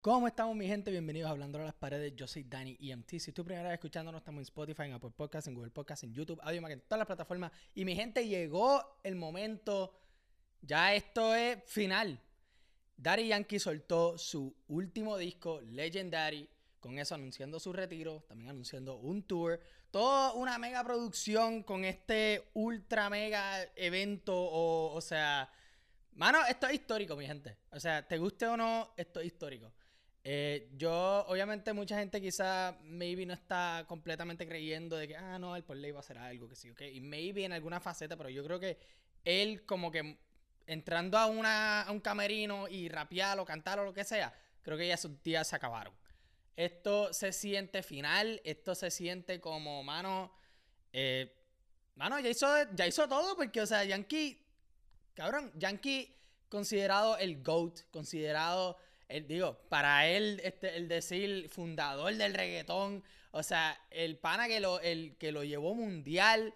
¿Cómo estamos mi gente? Bienvenidos a Hablando a las Paredes. Yo soy Dani EMT. Si tú primera vez escuchándonos, estamos en Spotify, en Apple Podcasts, en Google Podcasts, en YouTube, Audio en todas las plataformas. Y mi gente, llegó el momento. Ya esto es final. Daddy Yankee soltó su último disco, Legendary. Con eso anunciando su retiro, también anunciando un tour. Toda una mega producción con este ultra mega evento. O, o sea, mano, esto es histórico, mi gente. O sea, te guste o no, esto es histórico. Eh, yo, obviamente, mucha gente quizá, maybe no está completamente creyendo de que, ah, no, el por ley va a hacer algo, que sí, ok. Y maybe en alguna faceta, pero yo creo que él, como que entrando a, una, a un camerino y rapear o cantar o lo que sea, creo que ya sus días se acabaron. Esto se siente final, esto se siente como, mano, eh, mano, ya hizo, ya hizo todo, porque, o sea, Yankee, cabrón, Yankee considerado el GOAT, considerado digo, para él, este, el decir fundador del reggaetón, o sea, el pana que lo, el, que lo llevó mundial,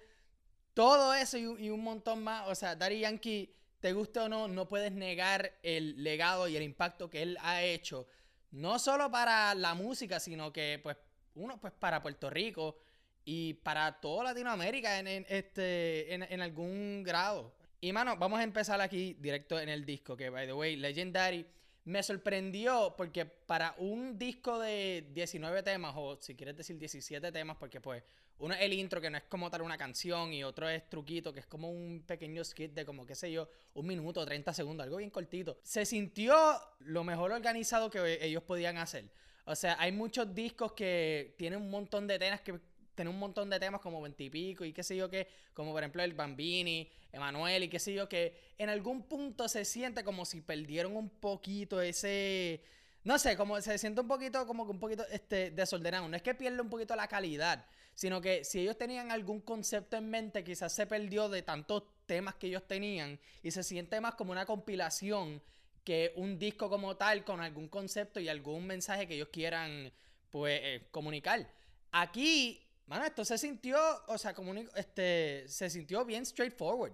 todo eso y, un montón más, o sea, Daddy Yankee, te guste o no, no puedes negar el legado y el impacto que él ha hecho, no solo para la música, sino que, pues, uno, pues, para Puerto Rico y para toda Latinoamérica en, este, en algún grado. Y, mano, vamos a empezar aquí directo en el disco, que, by the way, Legendary me sorprendió porque para un disco de 19 temas, o si quieres decir 17 temas, porque pues uno es el intro que no es como tal una canción y otro es truquito que es como un pequeño skit de como qué sé yo, un minuto, 30 segundos, algo bien cortito. Se sintió lo mejor organizado que ellos podían hacer. O sea, hay muchos discos que tienen un montón de temas que tiene un montón de temas como veintipico y, qué sé yo qué, como por ejemplo el Bambini, Emanuel y qué sé yo que en algún punto se siente como si perdieron un poquito ese no sé, como se siente un poquito como que un poquito este desordenado, no es que pierde un poquito la calidad, sino que si ellos tenían algún concepto en mente, quizás se perdió de tantos temas que ellos tenían y se siente más como una compilación que un disco como tal con algún concepto y algún mensaje que ellos quieran pues eh, comunicar. Aquí Mano, esto se sintió, o sea, como este, se sintió bien straightforward.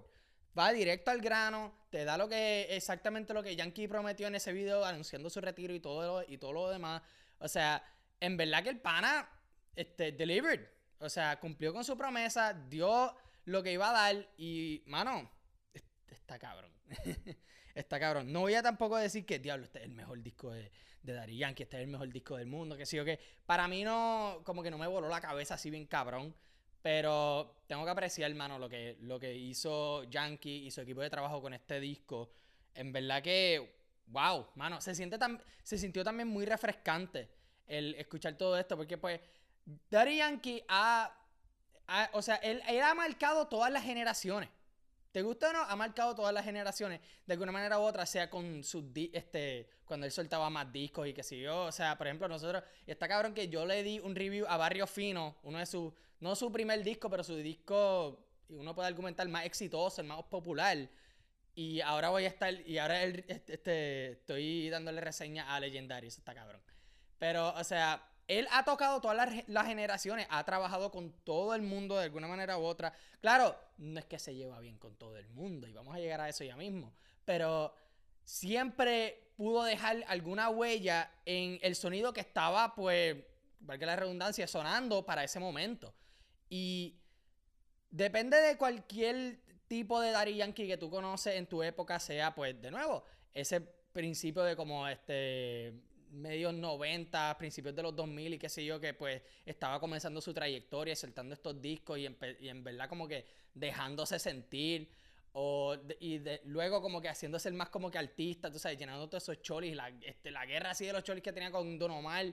Va directo al grano, te da lo que, exactamente lo que Yankee prometió en ese video anunciando su retiro y todo, y todo lo demás. O sea, en verdad que el pana, este, delivered. O sea, cumplió con su promesa, dio lo que iba a dar y, mano, está cabrón. está cabrón. No voy a tampoco decir que, diablo, este es el mejor disco de, de Daddy Yankee, este es el mejor disco del mundo, que sí o que. Para mí no, como que no me voló la cabeza así bien cabrón. Pero tengo que apreciar, hermano, lo que, lo que hizo Yankee y su equipo de trabajo con este disco. En verdad que, wow, mano, se, siente tan, se sintió también muy refrescante el escuchar todo esto, porque pues Daddy Yankee ha, o sea, él, él ha marcado todas las generaciones. ¿Te gusta o no? Ha marcado todas las generaciones de alguna manera u otra, sea con sus este cuando él soltaba más discos y que siguió, o sea, por ejemplo, nosotros está cabrón que yo le di un review a Barrio Fino, uno de sus no su primer disco, pero su disco uno puede argumentar más exitoso, el más popular. Y ahora voy a estar y ahora este, este, estoy dándole reseña a Legendary, eso está cabrón. Pero o sea, él ha tocado todas las, generaciones, ha trabajado con todo el mundo de alguna manera u otra. Claro, no es que se lleva bien con todo el mundo y vamos a llegar a eso ya mismo, pero siempre pudo dejar alguna huella en el sonido que estaba, pues, valga la redundancia, sonando para ese momento. Y depende de cualquier tipo de Daddy Yankee que tú conoces en tu época, sea, pues, de nuevo, ese principio de como este medios 90, principios de los 2000 y qué sé yo, que pues estaba comenzando su trayectoria, soltando estos discos y en, verdad como que dejándose sentir. O y luego como que haciéndose el más como que artista, tú sabes, llenando todos esos cholis, la, este, guerra así de los cholis que tenía con Don Omar.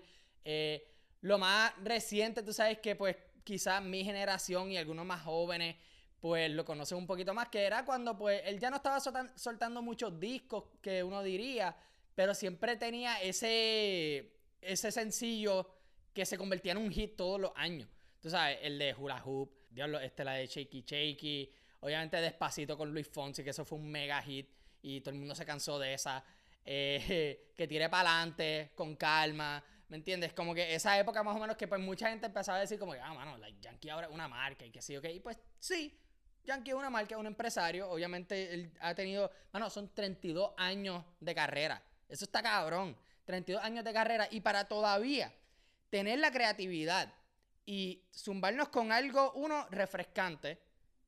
Eh, lo más reciente, tú sabes que pues quizás mi generación y algunos más jóvenes pues lo conocen un poquito más, que era cuando pues él ya no estaba soltando muchos discos que uno diría, pero siempre tenía ese, ese sencillo que se convertía en un hit todos los años. Tú sabes, el de Hula Hoop, Diablo, este, la de Shaky Shaky, obviamente Despacito con Luis Fonsi, que eso fue un mega hit y todo el mundo se cansó de esa. Eh, que tire para adelante, con calma, ¿me entiendes? Como que esa época más o menos que pues mucha gente empezaba a decir como que, ah, mano, like, Yankee ahora es una marca y que sí, ok, y pues sí, Yankee es una marca, es un empresario, obviamente él ha tenido, mano, son 32 años de carrera. Eso está cabrón. 32 años de carrera y para todavía tener la creatividad y zumbarnos con algo, uno, refrescante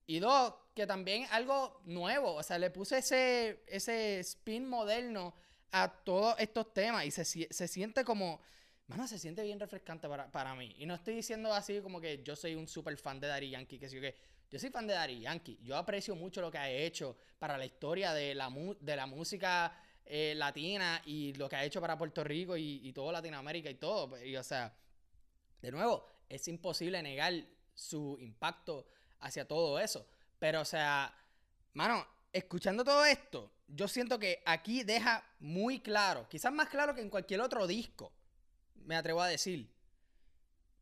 y dos, que también algo nuevo. O sea, le puse ese, ese spin moderno a todos estos temas y se, se siente como... Mano, se siente bien refrescante para, para, mí. Y no estoy diciendo así como que yo soy un super fan de Daddy Yankee, que sí que yo soy fan de Daddy Yankee. Yo aprecio mucho lo que ha hecho para la historia de la, de la música eh, latina y lo que ha hecho para Puerto Rico y, y todo Latinoamérica y todo. Y, o sea, de nuevo, es imposible negar su impacto hacia todo eso. Pero, o sea, mano, escuchando todo esto, yo siento que aquí deja muy claro, quizás más claro que en cualquier otro disco, me atrevo a decir,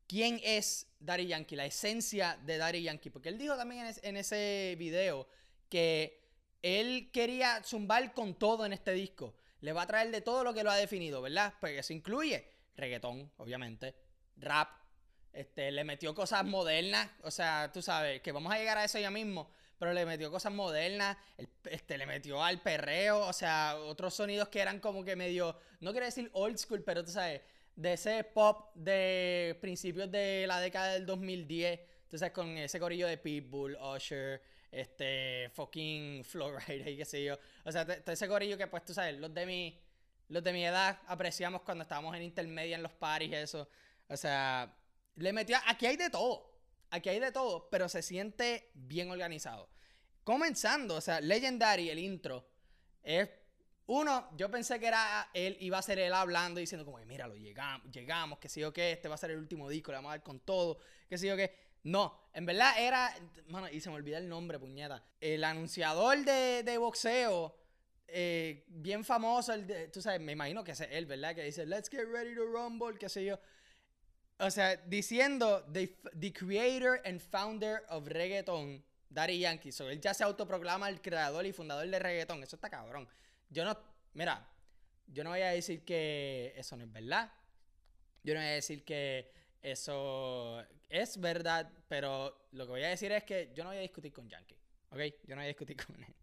quién es Daddy Yankee, la esencia de Daddy Yankee. Porque él dijo también en, ese video que él quería zumbar con todo en este disco. Le va a traer de todo lo que lo ha definido, ¿verdad? Porque eso incluye reggaetón, obviamente, rap, este, le metió cosas modernas, o sea, tú sabes, que vamos a llegar a eso ya mismo, pero le metió cosas modernas, este, le metió al perreo, o sea, otros sonidos que eran como que medio, no quiero decir old school, pero tú sabes, de ese pop de principios de la década del 2010, tú sabes, con ese corillo de Pitbull, Usher, este, fucking Flowrider y qué sé yo. O sea, todo ese corillo que pues tú sabes, los de mi, los de mi edad apreciamos cuando estábamos en intermedia en los paris y eso. O sea, le metió, aquí hay de todo, aquí hay de todo, pero se siente bien organizado. Comenzando, o sea, Legendary, el intro, es uno, yo pensé que era él, iba a ser él hablando, diciendo como mira, llegamos, llegamos, que sé yo qué, este va a ser el último disco, le vamos a dar con todo, que sé yo qué. No, en verdad era, mano, y se me olvida el nombre, puñeta. El anunciador de, boxeo, eh, bien famoso, el tú sabes, me imagino que es él, ¿verdad? Que dice, let's get ready to rumble, qué sé yo. O sea, diciendo, the, the creator and founder of reggaeton, Daddy Yankee. So, él ya se autoproclama el creador y fundador de reggaeton. Eso está cabrón. Yo no, mira, yo no voy a decir que eso no es verdad. Yo no voy a decir que eso es verdad, pero lo que voy a decir es que yo no voy a discutir con Yankee. ¿Ok? Yo no voy a discutir con él.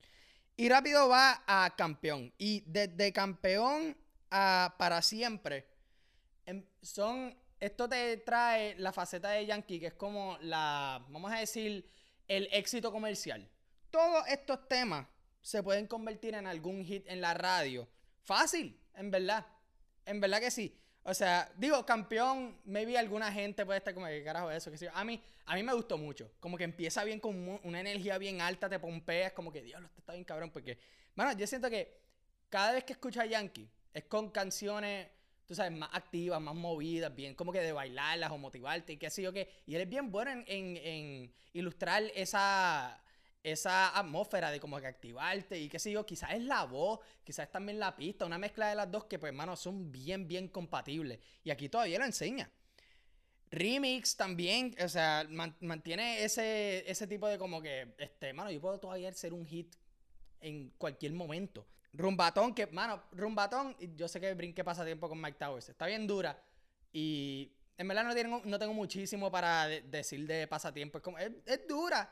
Y rápido va a campeón. Y desde campeón a para siempre, em, son. Esto te trae la faceta de Yankee, que es como la. Vamos a decir, el éxito comercial. Todos estos temas se pueden convertir en algún hit en la radio. Fácil, en verdad. En verdad que sí. O sea, digo, campeón, maybe alguna gente puede estar como, ¿qué carajo es eso? Que. A mí, a mí me gustó mucho. Como que empieza bien con una energía bien alta, te pompeas, como que, diablo, este está bien cabrón. Porque, bueno, yo siento que cada vez que escucho a Yankee, es con canciones, tú sabes, más activas, más movidas, bien como que de bailarlas o motivarte y qué sé yo qué. Y él es bien bueno en, en ilustrar esa esa atmósfera de como que activarte y qué sé yo, quizás es la voz, quizás es también la pista, una mezcla de las dos que pues hermano son bien, bien compatibles. Y aquí todavía lo enseña. Remix también, o sea, mantiene ese, ese tipo de como que, este, mano, yo puedo todavía ser un hit en cualquier momento. Rumbatón, que, mano, Rumbatón, yo sé que brinque pasatiempo con Mike Towers, está bien dura y en verdad no tengo, no tengo muchísimo para decir de pasatiempo, es como, es dura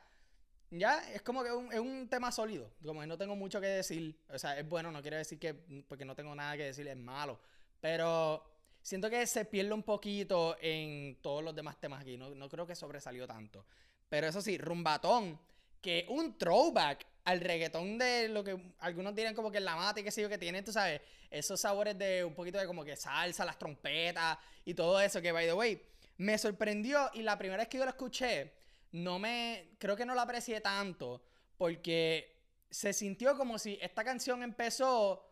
ya, es como que es un tema sólido. Como que no tengo mucho que decir. O sea, es bueno, no quiere decir que porque no tengo nada que decir es malo. Pero siento que se pierde un poquito en todos los demás temas aquí. No, creo que sobresalió tanto. Pero eso sí, Rumbatón, que un throwback al reggaetón de lo que algunos dirán como que la mata y qué sé yo, que tiene, tú sabes, esos sabores de un poquito de como que salsa, las trompetas y todo eso, que by the way, me sorprendió y la primera vez que yo lo escuché, no me, creo que no la aprecié tanto porque se sintió como si esta canción empezó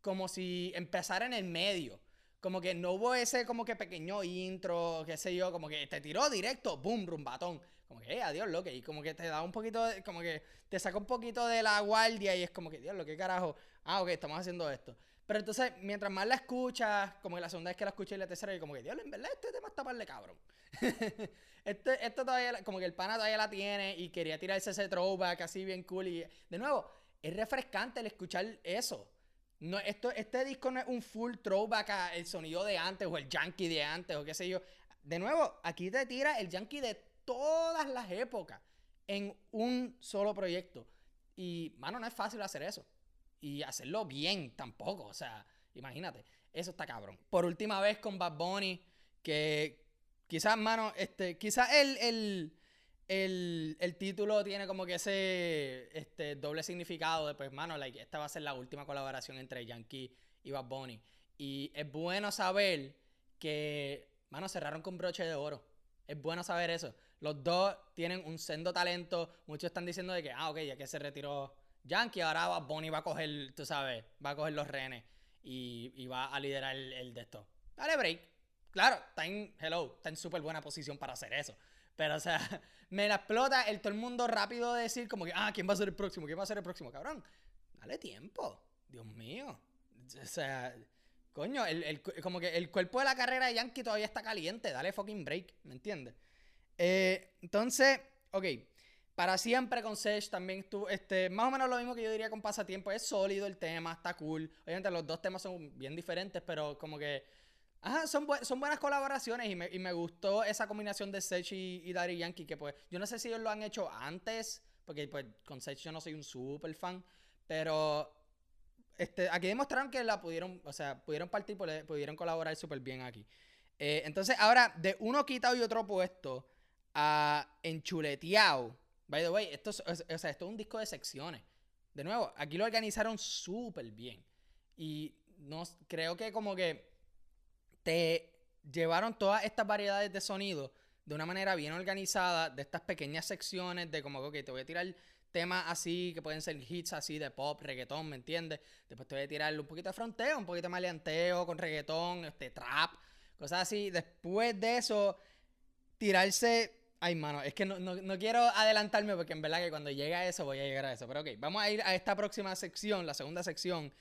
como si empezara en el medio. Como que no hubo ese como que pequeño intro, qué sé yo, como que te tiró directo, boom, rumbatón. Como que, eh, adiós, lo que, y como que te da un poquito, de, como que te saca un poquito de la guardia y es como que, Dios, lo que carajo, ah, ok, estamos haciendo esto. Pero entonces, mientras más la escuchas, como que la segunda vez que la escuché y la tercera, y como que, Dios, en verdad, este tema está para de cabrón. este, esto todavía, como que el pana todavía la tiene y quería tirarse ese throwback así bien cool. Y de nuevo, es refrescante el escuchar eso. No, esto, este disco no es un full throwback al sonido de antes o el yankee de antes o qué sé yo. De nuevo, aquí te tira el yankee de todas las épocas en un solo proyecto. Y, mano, no es fácil hacer eso. Y hacerlo bien tampoco. O sea, imagínate. Eso está cabrón. Por última vez con Bad Bunny, que quizás, mano, este, quizás el, el, el, el, título tiene como que ese este, doble significado de, pues, mano, like, esta va a ser la última colaboración entre Yankee y Bad Bunny. Y es bueno saber que, mano, cerraron con broche de oro. Es bueno saber eso. Los dos tienen un sendo talento. Muchos están diciendo de que, ah, ok, ya que se retiró Yankee, ahora Bad Bunny va a coger, tú sabes, va a coger los renes y, va a liderar el, de esto. Dale break. Claro, está en, hello, está en súper buena posición para hacer eso. Pero, o sea, me la explota el todo el mundo rápido decir como que, ah, ¿quién va a ser el próximo? ¿Quién va a ser el próximo? Cabrón, dale tiempo. Dios mío. O sea, coño, el, como que el cuerpo de la carrera de Yankee todavía está caliente. Dale fucking break, ¿me entiendes? Eh, entonces, ok. Para siempre con Sage también estuvo, este, más o menos lo mismo que yo diría con Pasatiempo. Es sólido el tema, está cool. Obviamente los dos temas son bien diferentes, pero como que... Ajá, son, buenas colaboraciones y me, gustó esa combinación de Sage y, y, Yankee, que pues yo no sé si ellos lo han hecho antes, porque pues con Sage yo no soy un super fan, pero este, aquí demostraron que la pudieron, o sea, pudieron partir, pudieron colaborar súper bien aquí. Eh, entonces ahora, de uno quitado y otro puesto a enchuleteado By the way, esto es, o sea, esto es un disco de secciones. De nuevo, aquí lo organizaron súper bien. Y no, creo que como que te llevaron todas estas variedades de sonido de una manera bien organizada, de estas pequeñas secciones, de como, que te voy a tirar temas así, que pueden ser hits así de pop, reggaetón, ¿me entiendes? Después te voy a tirar un poquito de fronteo, un poquito de maleanteo con reggaetón, este trap, cosas así. Después de eso, tirarse Ay, mano, es que no, quiero adelantarme porque en verdad que cuando llegue a eso voy a llegar a eso. Pero ok, vamos a ir a esta próxima sección, la segunda sección,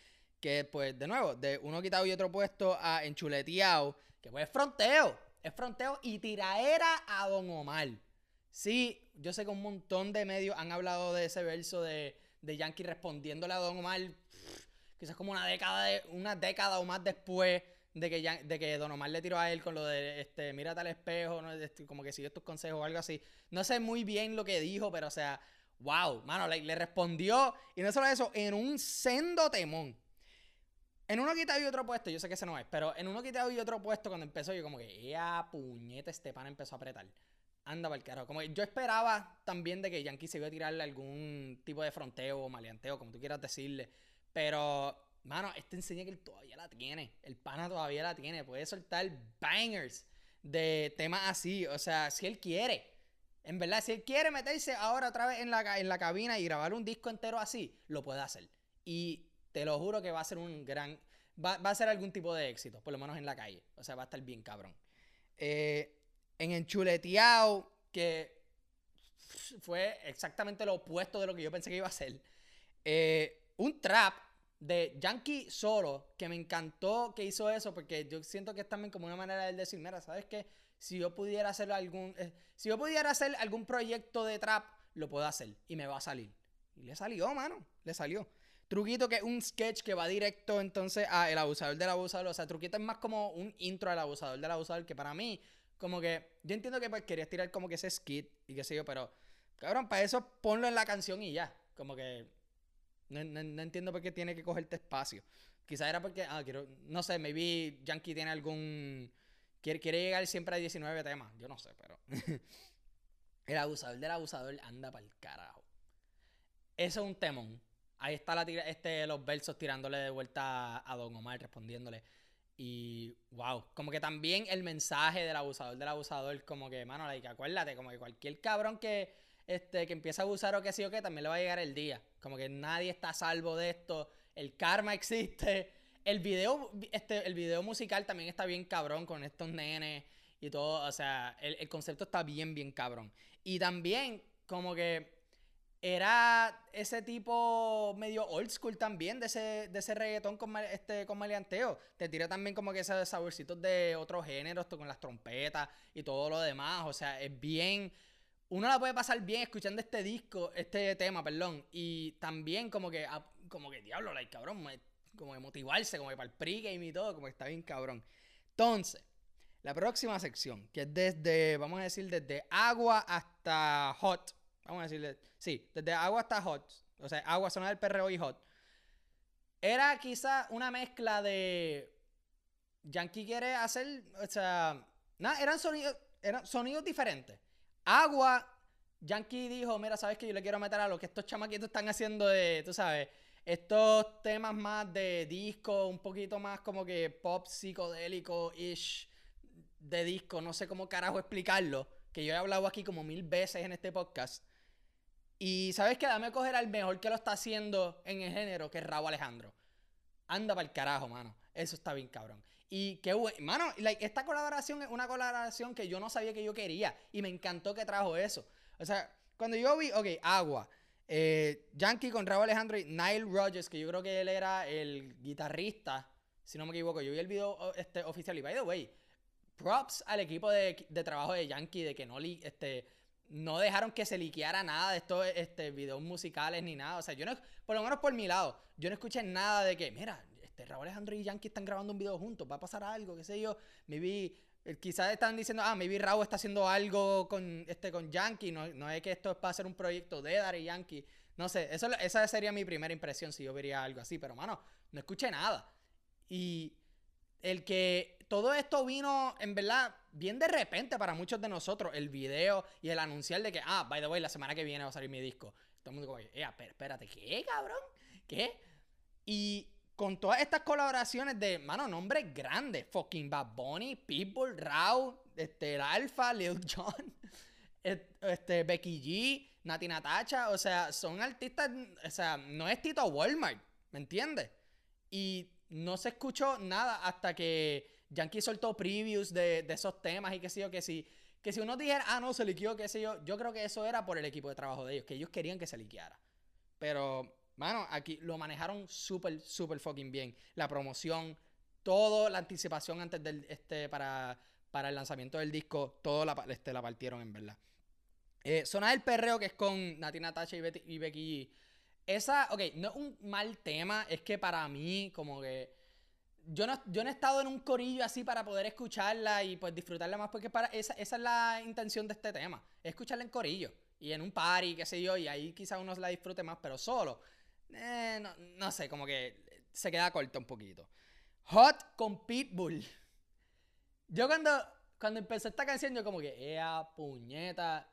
que pues de nuevo, de uno quitado y otro puesto a enchuleteado, que pues es fronteo, es fronteo y tiraera a Don Omar. Sí, yo sé que un montón de medios han hablado de ese verso de, de Yankee respondiéndole a Don Omar, quizás como una década, una década o más después de que, de que Don Omar le tiró a él con lo de, este, mírate al espejo, ¿no? Este, como que sigue tus consejos o algo así. No sé muy bien lo que dijo, pero o sea, wow, mano, le, respondió, y no solo eso, en un sendo temón. En uno quitado y otro puesto, yo sé que ese no es, pero en uno quitado y otro puesto, cuando empezó, yo como que, ¡ea puñeta! Este pan empezó a apretar. Anda el carajo. Como yo esperaba también de que Yankee se iba a tirarle algún tipo de fronteo o maleanteo, como tú quieras decirle. Pero Mano, este enseña que él todavía la tiene. El pana todavía la tiene. Puede soltar bangers de temas así. O sea, si él quiere. En verdad, si él quiere meterse ahora otra vez en la, en la cabina y grabar un disco entero así, lo puede hacer. Y te lo juro que va a ser un gran. Va, a ser algún tipo de éxito, por lo menos en la calle. O sea, va a estar bien cabrón. Eh, en Enchuleteado, que fue exactamente lo opuesto de lo que yo pensé que iba a ser. Eh, un trap de Yankee solo, que me encantó que hizo eso, porque yo siento que es también como una manera de decir, mira, ¿sabes qué? Si yo pudiera hacer algún, eh, si yo pudiera hacer algún proyecto de trap, lo puedo hacer y me va a salir. Y le salió, mano, le salió. Truquito que es un sketch que va directo entonces a el abusador del abusador. O sea, Truquito es más como un intro al abusador del abusador, que para mí, como que, yo entiendo que pues, querías tirar como que ese skit y qué sé yo, pero, cabrón, para eso ponlo en la canción y ya. Como que no, entiendo por qué tiene que cogerte espacio. Quizás era porque, ah, quiero, no sé, maybe Yankee tiene algún... Quiere, quiere llegar siempre a 19 temas, yo no sé, pero... el abusador del abusador anda para el carajo. Eso es un temón. Ahí está este, los versos tirándole de vuelta a Don Omar, respondiéndole. Y wow, como que también el mensaje del abusador del abusador, como que, mano, like, acuérdate, como que cualquier cabrón que, este, que empieza a abusar o que sí o qué, también le va a llegar el día. Como que nadie está a salvo de esto. El karma existe. El video, este, el video musical también está bien cabrón con estos nenes y todo. O sea, el, concepto está bien, bien cabrón. Y también, como que era ese tipo medio old school también de ese, de ese reggaetón con, este, con maleanteo. Te tira también como que esos saborcitos de otros géneros, con las trompetas y todo lo demás. O sea, es bien uno la puede pasar bien escuchando este disco, este tema, perdón, y también como que, ah, como que, diablo, like, cabrón, como que motivarse, como que para el pregame y todo, como que está bien cabrón. Entonces, la próxima sección, que es desde, vamos a decir, desde agua hasta hot, vamos a decirle, sí, desde agua hasta hot, o sea, agua, zona del perreo y hot, era quizá una mezcla de Yankee quiere hacer, o sea, nada, eran sonidos, eran sonidos diferentes. Agua, Yankee dijo, mira, ¿sabes que Yo le quiero meter a lo que estos chamaquitos están haciendo de, tú sabes, estos temas más de disco, un poquito más como que pop psicodélico-ish de disco, no sé cómo carajo explicarlo, que yo he hablado aquí como mil veces en este podcast. Y sabes que dame a coger al mejor que lo está haciendo en el género, que es Raúl Alejandro. Anda para el carajo, mano. Eso está bien cabrón. Y qué bueno, mano, esta colaboración es una colaboración que yo no sabía que yo quería. Y me encantó que trajo eso. O sea, cuando yo vi, ok, Agua, eh, Yankee con Raúl Alejandro y Nile Rogers, que yo creo que él era el guitarrista, si no me equivoco. Yo vi el video este, oficial y, by the way, props al equipo de, trabajo de Yankee de que no, este, no dejaron que se liqueara nada de estos este, videos musicales ni nada. O sea, yo no, por lo menos por mi lado, yo no escuché nada de que, mira, este, Raúl Alejandro y Yankee están grabando un video juntos, va a pasar algo, qué sé yo. Vi, eh, quizás están diciendo, ah, maybe Raúl está haciendo algo con, este, con Yankee, no, no es que esto es para hacer un proyecto de Daddy Yankee. No sé, eso, esa sería mi primera impresión si yo vería algo así, pero mano, no escuché nada. Y el que todo esto vino, en verdad, bien de repente para muchos de nosotros. El video y el anunciar de que, ah, by the way, la semana que viene va a salir mi disco. Todo el mundo como, eh, espérate, ¿qué, cabrón? ¿Qué? Y con todas estas colaboraciones de, mano, nombres grandes. Fucking Bad Bunny, Pitbull, Raw, este, el Alpha, Lil Jon, este, Becky G, Nati. O sea, son artistas, o sea, no es Tito Walmart, ¿me entiendes? Y no se escuchó nada hasta que Yankee soltó previews de, esos temas y qué sé yo, que si, que si uno dijera, ah, no, se liqueó, qué sé yo, yo creo que eso era por el equipo de trabajo de ellos, que ellos querían que se liqueara. Pero, mano, aquí lo manejaron súper, súper fucking bien. La promoción, todo, la anticipación antes del, este, para, para el lanzamiento del disco, todo la, este, la partieron en verdad. Eh, Zona del Perreo, que es con Nati Natasha y, Becky esa, ok, no es un mal tema, es que para mí, como que. Yo no, yo no he estado en un corillo así para poder escucharla y pues disfrutarla más, porque para esa, esa es la intención de este tema, es escucharla en corillo y en un party, qué sé yo, y ahí quizás uno la disfrute más, pero solo, eh, no, no, sé, como que se queda corto un poquito. Hot con Pitbull. Yo cuando, cuando empecé esta canción, yo como que, ea puñeta,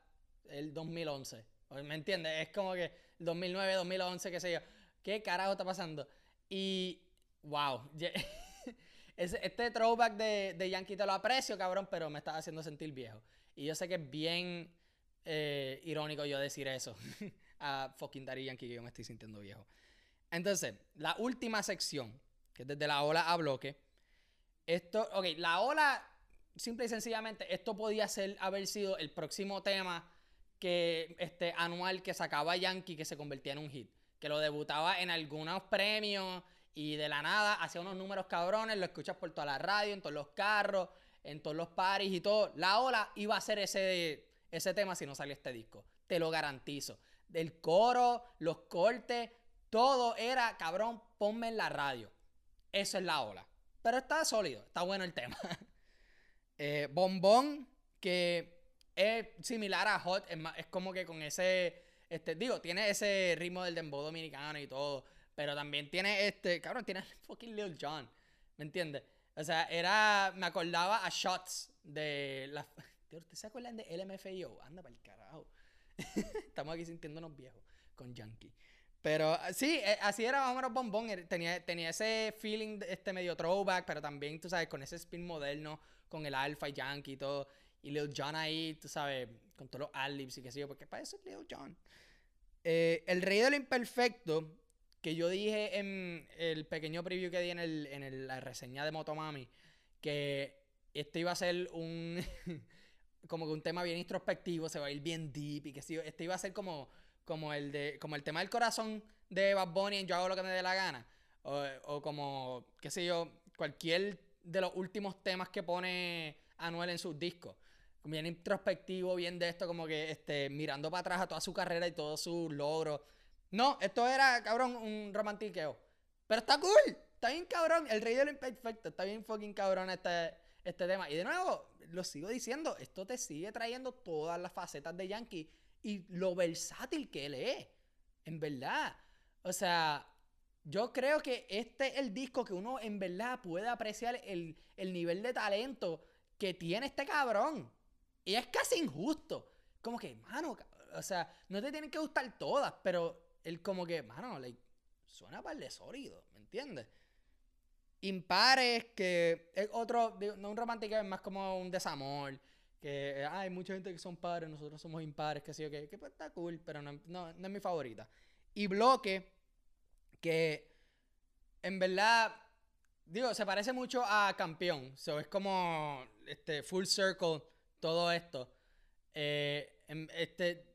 el 2011. ¿Me entiendes? Es como que 2009, 2011, qué sé yo. ¿Qué carajo está pasando? Y, wow. este throwback de, Yankee te lo aprecio, cabrón, pero me está haciendo sentir viejo. Y yo sé que es bien eh, irónico yo decir eso a fucking Daddy Yankee, que yo me estoy sintiendo viejo. Entonces, la última sección, que es desde la ola a bloque. Esto, ok, la ola, simple y sencillamente, esto podía ser, haber sido el próximo tema que este anual que sacaba Yankee que se convertía en un hit. Que lo debutaba en algunos premios y de la nada hacía unos números cabrones, lo escuchas por toda la radio, en todos los carros, en todos los paris y todo. La ola iba a ser ese, ese tema si no salía este disco. Te lo garantizo. Del coro, los cortes, todo era, cabrón, ponme en la radio. Eso es la ola. Pero está sólido, está bueno el tema. eh, bombón, que es similar a Hot, es, como que con ese, este, digo, tiene ese ritmo del dembow dominicano y todo, pero también tiene este, cabrón, tiene fucking Lil Jon, ¿me entiendes? O sea, era, me acordaba a shots de la... ¿Ustedes se acuerdan de LMFAO? Anda para el carajo. Estamos aquí sintiéndonos viejos con Yankee. Pero sí, eh, así era más o menos Bombón. Tenía, tenía ese feeling, este medio throwback, pero también, tú sabes, con ese spin moderno, con el Alpha y Yankee y todo. Y Lil Jon ahí, tú sabes, con todos los adlibs y qué sé yo, porque para eso es Lil Jon. Eh, el Rey de lo Imperfecto, que yo dije en el pequeño preview que di en, el, en la reseña de Motomami, que este iba a ser un. como que un tema bien introspectivo, se va a ir bien deep y que sí, este iba a ser como, como, el de, como el tema del corazón de Bad Bunny en Yo hago lo que me dé la gana. O, o como, qué sé yo, cualquier de los últimos temas que pone Anuel en sus discos bien introspectivo, bien de esto, como que este, mirando para atrás a toda su carrera y todos sus logros. No, esto era, cabrón, un romantiqueo. Pero está cool, está bien cabrón. El rey de lo imperfecto, está bien fucking cabrón este, este tema. Y de nuevo, lo sigo diciendo, esto te sigue trayendo todas las facetas de Yankee y lo versátil que él es. En verdad. O sea, yo creo que este es el disco que uno en verdad puede apreciar el, el nivel de talento que tiene este cabrón. Y es casi injusto. Como que, mano, o sea, no te tienen que gustar todas, pero él como que, mano, like, suena para de sólido, ¿me entiendes? Impares, que es otro, no un romántico, es más como un desamor. Que hay mucha gente que son pares, nosotros somos impares, que sí, que, que pues está cool, pero no, no, no, es mi favorita. Y Bloque, que en verdad, digo, se parece mucho a Campeón. So, es como este, full circle todo esto. Eh, este,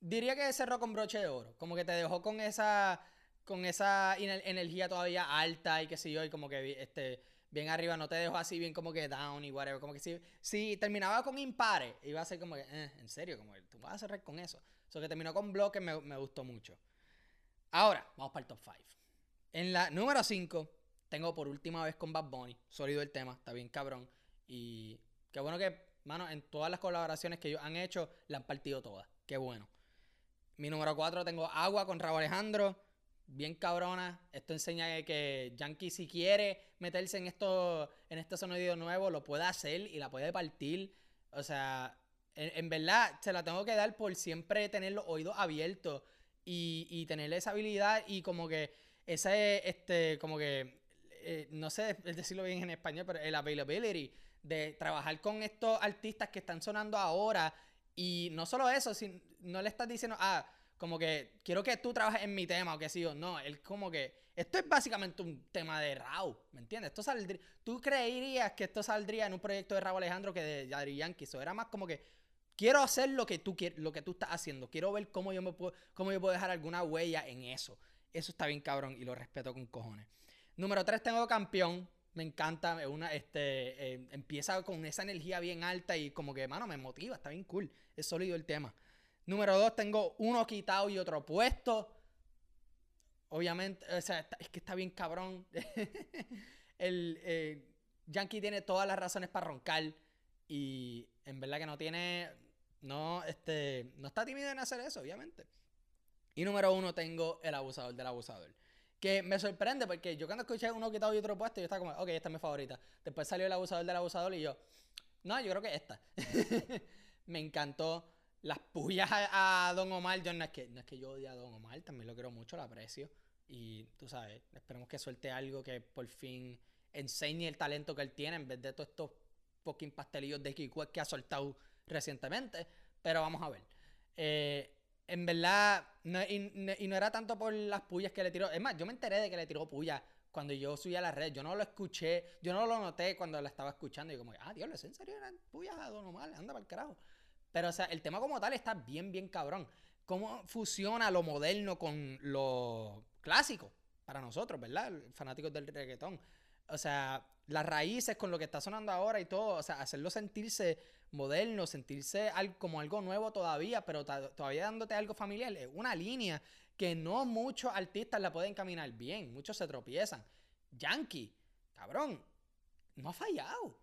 diría que cerró con broche de oro. Como que te dejó con esa con esa energía todavía alta y qué sé yo, y como que este, bien arriba, no te dejó así bien como que down y whatever. Como que si, si terminaba con impares, iba a ser como que, eh, en serio, como que tú vas a cerrar con eso. Eso que terminó con bloques me, me gustó mucho. Ahora, vamos para el top 5. En la número 5, tengo por última vez con Bad Bunny. Sólido el tema, está bien cabrón. Y qué bueno que, mano, en todas las colaboraciones que ellos han hecho, la han partido todas. Qué bueno. Mi número 4 tengo Agua con Raúl Alejandro bien cabrona. Esto enseña que Yankee si quiere meterse en esto, en este sonido nuevo, lo puede hacer y la puede partir. O sea, en, verdad se la tengo que dar por siempre tener los oídos abiertos y, y tener esa habilidad y como que ese, este, como que, eh, no sé decirlo bien en español, pero el availability de trabajar con estos artistas que están sonando ahora y no solo eso, si no le estás diciendo, ah, como que quiero que tú trabajes en mi tema o que sí o no. Él como que esto es básicamente un tema de Raúl, ¿me entiendes? Esto saldría, tú creerías que esto saldría en un proyecto de Raúl Alejandro que de Yadri Yankee. Eso era más como que quiero hacer lo que tú lo que tú estás haciendo. Quiero ver cómo yo me puedo cómo yo puedo dejar alguna huella en eso. Eso está bien cabrón y lo respeto con cojones. Número 3 tengo campeón. Me encanta, una, este, eh, empieza con esa energía bien alta y como que, mano, me motiva, está bien cool. Es sólido el tema. Número dos, tengo uno quitado y otro puesto. Obviamente, o sea, es que está bien cabrón. el eh, Yankee tiene todas las razones para roncar. Y en verdad que no tiene. No, este. No está tímido en hacer eso, obviamente. Y número uno, tengo el abusador del abusador. Que me sorprende porque yo cuando escuché uno quitado y otro puesto, yo estaba como, ok, esta es mi favorita. Después salió el abusador del abusador y yo, no, yo creo que esta. me encantó las puyas a, Don Omar, yo no es, que, no es que yo odie a Don Omar, también lo quiero mucho, lo aprecio. Y tú sabes, esperemos que suelte algo que por fin enseñe el talento que él tiene en vez de todos estos fucking pastelillos de Kikue que ha soltado recientemente. Pero vamos a ver. Eh, en verdad, no, y, no era tanto por las puyas que le tiró. Es más, yo me enteré de que le tiró puyas cuando yo subí a la red. Yo no lo escuché, yo no lo noté cuando la estaba escuchando. Y como, ah, Dios, ¿en serio eran puyas a Don Omar? Anda para el carajo. Pero, o sea, el tema como tal está bien, bien cabrón. ¿Cómo fusiona lo moderno con lo clásico? Para nosotros, ¿verdad? Fanáticos del reggaetón. O sea, las raíces con lo que está sonando ahora y todo. O sea, hacerlo sentirse moderno, sentirse como algo nuevo todavía, pero todavía dándote algo familiar. Es una línea que no muchos artistas la pueden caminar bien. Muchos se tropiezan. Yankee, cabrón, no ha fallado.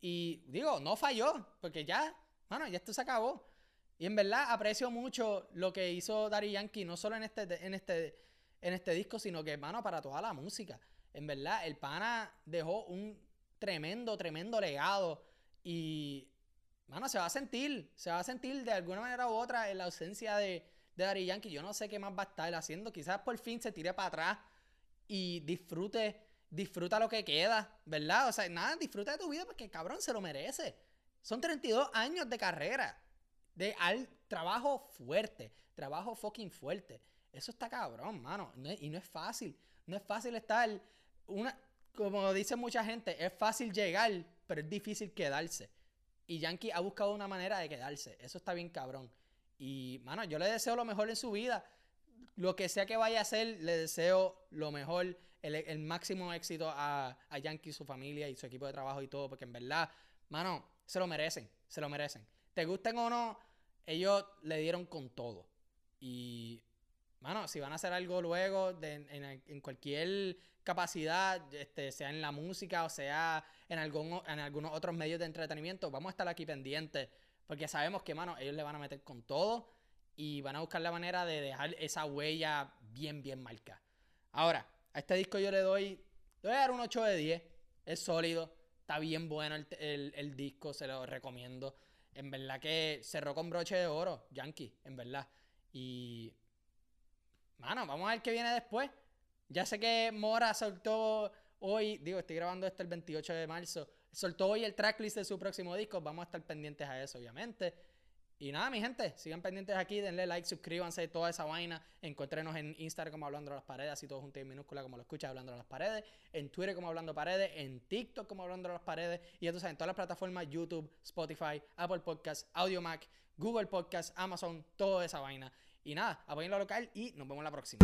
Y digo, no falló, porque ya bueno, ya esto se acabó. Y en verdad aprecio mucho lo que hizo Daddy Yankee, no solo en este, en este, en este disco, sino que, mano, para toda la música. En verdad, el pana dejó un tremendo, tremendo legado. Y, mano, se va a sentir, se va a sentir de alguna manera u otra en la ausencia de, de Daddy Yankee. Yo no sé qué más va a estar haciendo. Quizás por fin se tire para atrás y disfrute, disfruta lo que queda, ¿verdad? O sea, nada, disfruta de tu vida porque cabrón se lo merece. Son 32 años de carrera. De al, trabajo fuerte. Trabajo fucking fuerte. Eso está cabrón, mano. y no es fácil. No es fácil estar. Una, como dice mucha gente, es fácil llegar, pero es difícil quedarse. Y Yankee ha buscado una manera de quedarse. Eso está bien cabrón. Y, mano, yo le deseo lo mejor en su vida. Lo que sea que vaya a hacer, le deseo lo mejor, el, máximo éxito a, a Yankee, su familia y su equipo de trabajo y todo, porque en verdad, mano, se lo merecen, se lo merecen. Te gusten o no, ellos le dieron con todo. Y, mano, si van a hacer algo luego en, cualquier capacidad, este, sea en la música o sea en, algún, en algunos otros medios de entretenimiento, vamos a estar aquí pendientes. Porque sabemos que, mano, ellos le van a meter con todo y van a buscar la manera de dejar esa huella bien, bien marcada. Ahora, a este disco yo le doy, le voy a dar un 8 de 10. Es sólido, está bien bueno el, el disco, se lo recomiendo. En verdad que cerró con broche de oro, Yankee, en verdad. Y. Mano, vamos a ver qué viene después. Ya sé que Mora soltó hoy, digo, estoy grabando esto el 28 de marzo. Soltó hoy el tracklist de su próximo disco. Vamos a estar pendientes a eso, obviamente. Y nada, mi gente, sigan pendientes aquí, denle like, suscríbanse, toda esa vaina. Encuéntrenos en Instagram como Hablando a las Paredes, así todo junto en minúscula como lo escuchas, Hablando a las Paredes. En Twitter como Hablando Paredes, en TikTok como Hablando a las Paredes. Y entonces en todas las plataformas, YouTube, Spotify, Apple Podcasts, Audio Mac, Google Podcasts, Amazon, toda esa vaina. Y nada, apoyen lo local y nos vemos la próxima.